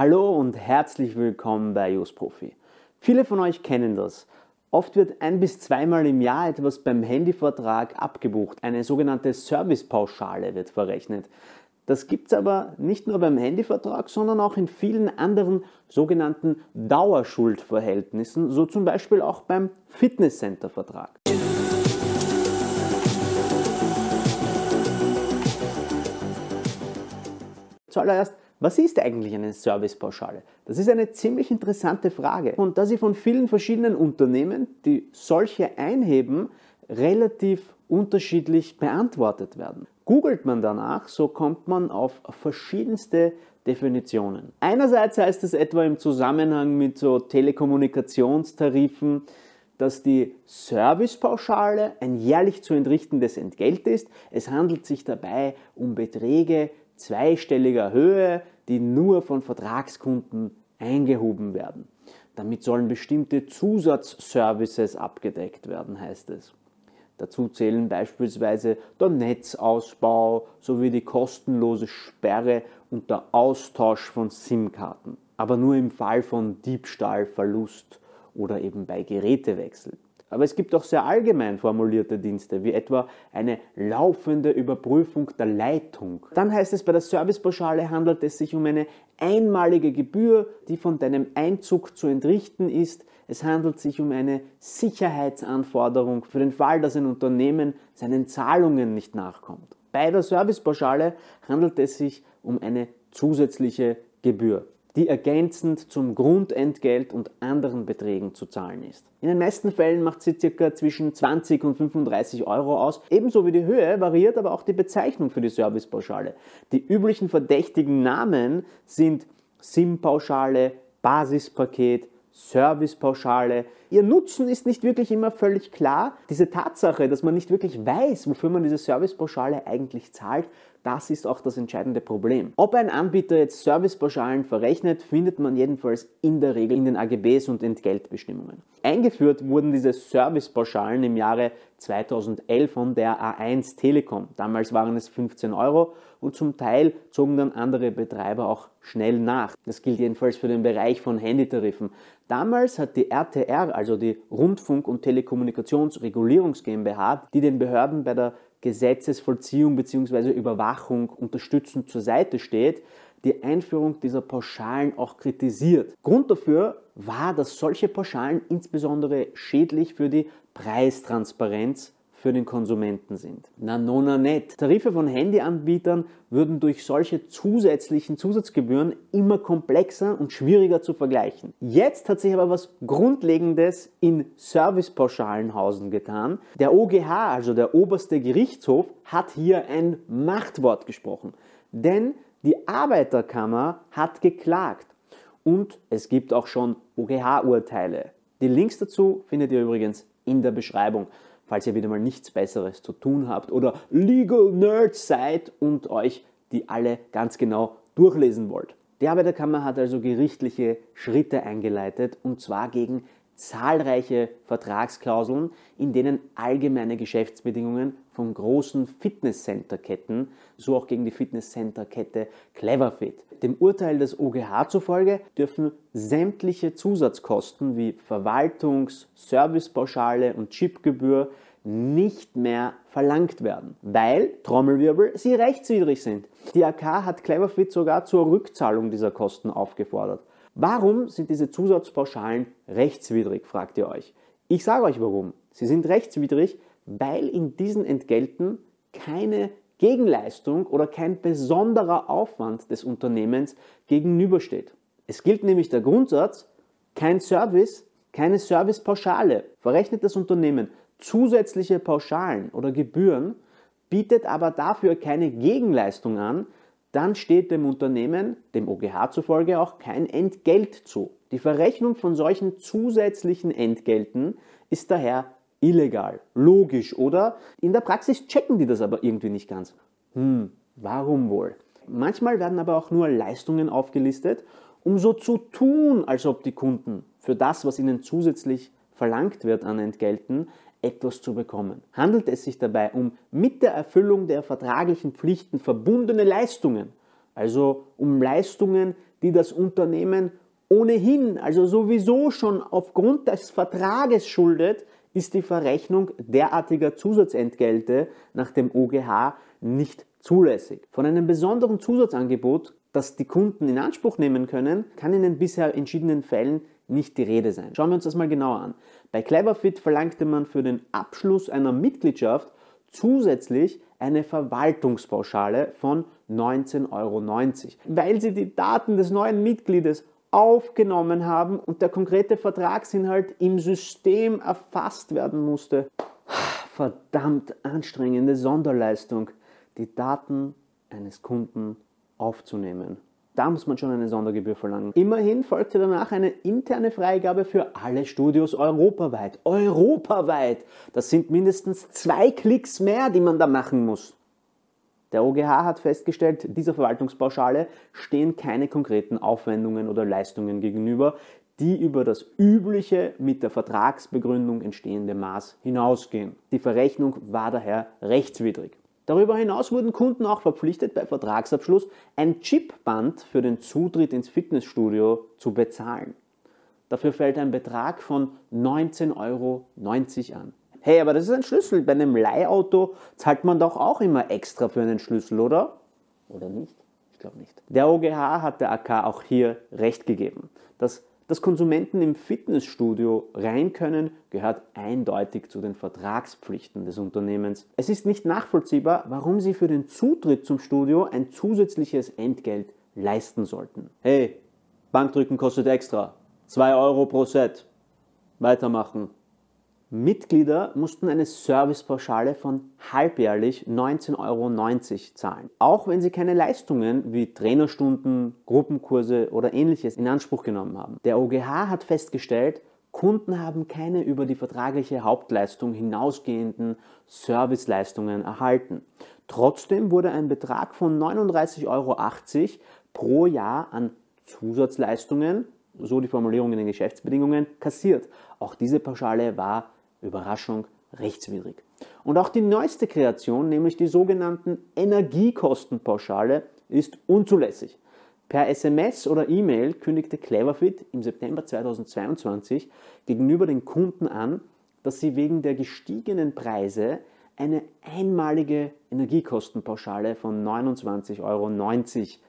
Hallo und herzlich willkommen bei Just Profi. Viele von euch kennen das. Oft wird ein bis zweimal im Jahr etwas beim Handyvertrag abgebucht. Eine sogenannte Servicepauschale wird verrechnet. Das gibt es aber nicht nur beim Handyvertrag, sondern auch in vielen anderen sogenannten Dauerschuldverhältnissen, so zum Beispiel auch beim Fitnesscenter-Vertrag. Zuallererst, was ist eigentlich eine Servicepauschale? Das ist eine ziemlich interessante Frage. Und da sie von vielen verschiedenen Unternehmen, die solche einheben, relativ unterschiedlich beantwortet werden. Googelt man danach, so kommt man auf verschiedenste Definitionen. Einerseits heißt es etwa im Zusammenhang mit so Telekommunikationstarifen, dass die Servicepauschale ein jährlich zu entrichtendes Entgelt ist. Es handelt sich dabei um Beträge zweistelliger Höhe, die nur von Vertragskunden eingehoben werden. Damit sollen bestimmte Zusatzservices abgedeckt werden, heißt es. Dazu zählen beispielsweise der Netzausbau sowie die kostenlose Sperre und der Austausch von SIM-Karten. Aber nur im Fall von Diebstahl, Verlust oder eben bei Gerätewechsel. Aber es gibt auch sehr allgemein formulierte Dienste, wie etwa eine laufende Überprüfung der Leitung. Dann heißt es, bei der Servicepauschale handelt es sich um eine einmalige Gebühr, die von deinem Einzug zu entrichten ist. Es handelt sich um eine Sicherheitsanforderung für den Fall, dass ein Unternehmen seinen Zahlungen nicht nachkommt. Bei der Servicepauschale handelt es sich um eine zusätzliche Gebühr die ergänzend zum Grundentgelt und anderen Beträgen zu zahlen ist. In den meisten Fällen macht sie ca. zwischen 20 und 35 Euro aus. Ebenso wie die Höhe variiert aber auch die Bezeichnung für die Servicepauschale. Die üblichen verdächtigen Namen sind SIM-Pauschale, Basispaket, Servicepauschale. Ihr Nutzen ist nicht wirklich immer völlig klar. Diese Tatsache, dass man nicht wirklich weiß, wofür man diese Servicepauschale eigentlich zahlt, das ist auch das entscheidende Problem. Ob ein Anbieter jetzt Servicepauschalen verrechnet, findet man jedenfalls in der Regel in den AGBs und Entgeltbestimmungen. Eingeführt wurden diese Servicepauschalen im Jahre 2011 von der A1 Telekom. Damals waren es 15 Euro und zum Teil zogen dann andere Betreiber auch schnell nach. Das gilt jedenfalls für den Bereich von Handytarifen. Damals hat die RTR, also die Rundfunk- und Telekommunikationsregulierungs GmbH, die den Behörden bei der Gesetzesvollziehung bzw. Überwachung unterstützend zur Seite steht, die Einführung dieser Pauschalen auch kritisiert. Grund dafür war, dass solche Pauschalen insbesondere schädlich für die Preistransparenz für den Konsumenten sind. Na nona net. Tarife von Handyanbietern würden durch solche zusätzlichen Zusatzgebühren immer komplexer und schwieriger zu vergleichen. Jetzt hat sich aber was Grundlegendes in Servicepauschalen getan. Der OGH, also der oberste Gerichtshof, hat hier ein Machtwort gesprochen. Denn die Arbeiterkammer hat geklagt. Und es gibt auch schon OGH-Urteile. Die Links dazu findet ihr übrigens in der Beschreibung falls ihr wieder mal nichts Besseres zu tun habt oder Legal Nerds seid und euch die alle ganz genau durchlesen wollt. Die Arbeiterkammer hat also gerichtliche Schritte eingeleitet und zwar gegen zahlreiche Vertragsklauseln, in denen allgemeine Geschäftsbedingungen von großen Fitnesscenter-Ketten, so auch gegen die Fitnesscenter-Kette Cleverfit. Dem Urteil des OGH zufolge dürfen sämtliche Zusatzkosten wie Verwaltungs-, Servicepauschale und Chipgebühr nicht mehr verlangt werden, weil, Trommelwirbel, sie rechtswidrig sind. Die AK hat Cleverfit sogar zur Rückzahlung dieser Kosten aufgefordert. Warum sind diese Zusatzpauschalen rechtswidrig, fragt ihr euch. Ich sage euch warum. Sie sind rechtswidrig, weil in diesen Entgelten keine Gegenleistung oder kein besonderer Aufwand des Unternehmens gegenübersteht. Es gilt nämlich der Grundsatz, kein Service, keine Servicepauschale. Verrechnet das Unternehmen zusätzliche Pauschalen oder Gebühren, bietet aber dafür keine Gegenleistung an, dann steht dem Unternehmen, dem OGH zufolge, auch kein Entgelt zu. Die Verrechnung von solchen zusätzlichen Entgelten ist daher illegal. Logisch, oder? In der Praxis checken die das aber irgendwie nicht ganz. Hm, warum wohl? Manchmal werden aber auch nur Leistungen aufgelistet, um so zu tun, als ob die Kunden für das, was ihnen zusätzlich verlangt wird an Entgelten, etwas zu bekommen. Handelt es sich dabei um mit der Erfüllung der vertraglichen Pflichten verbundene Leistungen, also um Leistungen, die das Unternehmen ohnehin, also sowieso schon aufgrund des Vertrages schuldet, ist die Verrechnung derartiger Zusatzentgelte nach dem OGH nicht zulässig. Von einem besonderen Zusatzangebot, das die Kunden in Anspruch nehmen können, kann in den bisher entschiedenen Fällen nicht die Rede sein. Schauen wir uns das mal genauer an. Bei Cleverfit verlangte man für den Abschluss einer Mitgliedschaft zusätzlich eine Verwaltungspauschale von 19,90 Euro, weil sie die Daten des neuen Mitgliedes aufgenommen haben und der konkrete Vertragsinhalt im System erfasst werden musste. Verdammt anstrengende Sonderleistung, die Daten eines Kunden aufzunehmen. Da muss man schon eine Sondergebühr verlangen. Immerhin folgte danach eine interne Freigabe für alle Studios europaweit. Europaweit! Das sind mindestens zwei Klicks mehr, die man da machen muss. Der OGH hat festgestellt, dieser Verwaltungspauschale stehen keine konkreten Aufwendungen oder Leistungen gegenüber, die über das übliche mit der Vertragsbegründung entstehende Maß hinausgehen. Die Verrechnung war daher rechtswidrig. Darüber hinaus wurden Kunden auch verpflichtet, bei Vertragsabschluss ein Chipband für den Zutritt ins Fitnessstudio zu bezahlen. Dafür fällt ein Betrag von 19,90 Euro an. Hey, aber das ist ein Schlüssel. Bei einem Leihauto zahlt man doch auch immer extra für einen Schlüssel, oder? Oder nicht? Ich glaube nicht. Der OGH hat der AK auch hier recht gegeben. Das dass Konsumenten im Fitnessstudio rein können, gehört eindeutig zu den Vertragspflichten des Unternehmens. Es ist nicht nachvollziehbar, warum sie für den Zutritt zum Studio ein zusätzliches Entgelt leisten sollten. Hey, Bankdrücken kostet extra. 2 Euro pro Set. Weitermachen. Mitglieder mussten eine Servicepauschale von halbjährlich 19,90 Euro zahlen, auch wenn sie keine Leistungen wie Trainerstunden, Gruppenkurse oder ähnliches in Anspruch genommen haben. Der OGH hat festgestellt, Kunden haben keine über die vertragliche Hauptleistung hinausgehenden Serviceleistungen erhalten. Trotzdem wurde ein Betrag von 39,80 Euro pro Jahr an Zusatzleistungen, so die Formulierung in den Geschäftsbedingungen, kassiert. Auch diese Pauschale war Überraschung, rechtswidrig. Und auch die neueste Kreation, nämlich die sogenannten Energiekostenpauschale, ist unzulässig. Per SMS oder E-Mail kündigte Cleverfit im September 2022 gegenüber den Kunden an, dass sie wegen der gestiegenen Preise eine einmalige Energiekostenpauschale von 29,90 Euro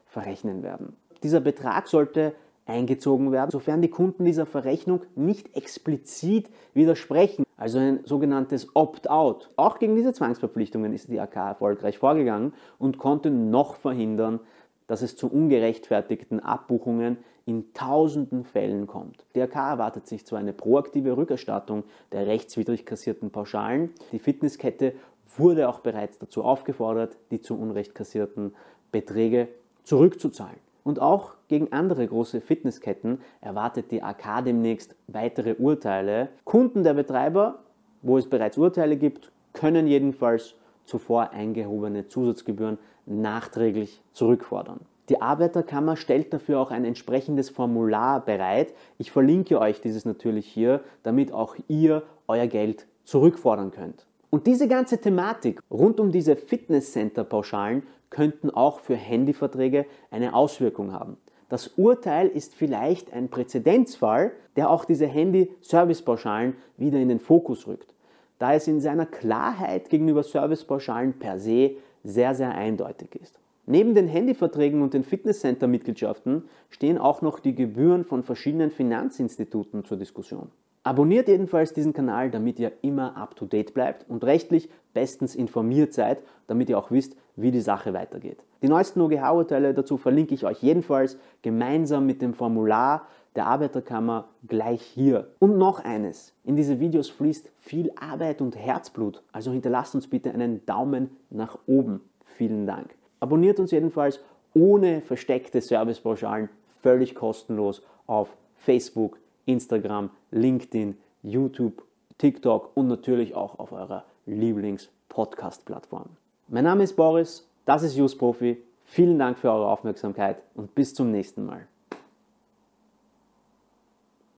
verrechnen werden. Dieser Betrag sollte eingezogen werden, sofern die Kunden dieser Verrechnung nicht explizit widersprechen, also ein sogenanntes Opt-out. Auch gegen diese Zwangsverpflichtungen ist die AK erfolgreich vorgegangen und konnte noch verhindern, dass es zu ungerechtfertigten Abbuchungen in tausenden Fällen kommt. Die AK erwartet sich zwar eine proaktive Rückerstattung der rechtswidrig kassierten Pauschalen, die Fitnesskette wurde auch bereits dazu aufgefordert, die zu Unrecht kassierten Beträge zurückzuzahlen. Und auch gegen andere große Fitnessketten erwartet die AK demnächst weitere Urteile. Kunden der Betreiber, wo es bereits Urteile gibt, können jedenfalls zuvor eingehobene Zusatzgebühren nachträglich zurückfordern. Die Arbeiterkammer stellt dafür auch ein entsprechendes Formular bereit. Ich verlinke euch dieses natürlich hier, damit auch ihr euer Geld zurückfordern könnt. Und diese ganze Thematik rund um diese Fitnesscenter-Pauschalen könnten auch für Handyverträge eine Auswirkung haben. Das Urteil ist vielleicht ein Präzedenzfall, der auch diese Handy-Servicepauschalen wieder in den Fokus rückt, da es in seiner Klarheit gegenüber Servicepauschalen per se sehr, sehr eindeutig ist. Neben den Handyverträgen und den Fitnesscenter-Mitgliedschaften stehen auch noch die Gebühren von verschiedenen Finanzinstituten zur Diskussion. Abonniert jedenfalls diesen Kanal, damit ihr immer up-to-date bleibt und rechtlich bestens informiert seid, damit ihr auch wisst, wie die Sache weitergeht. Die neuesten OGH-Urteile dazu verlinke ich euch jedenfalls gemeinsam mit dem Formular der Arbeiterkammer gleich hier. Und noch eines, in diese Videos fließt viel Arbeit und Herzblut, also hinterlasst uns bitte einen Daumen nach oben. Vielen Dank. Abonniert uns jedenfalls ohne versteckte Servicepauschalen völlig kostenlos auf Facebook, Instagram, LinkedIn, YouTube, TikTok und natürlich auch auf eurer Lieblings-Podcast-Plattform. Mein Name ist Boris, das ist Use Profi. Vielen Dank für eure Aufmerksamkeit und bis zum nächsten Mal.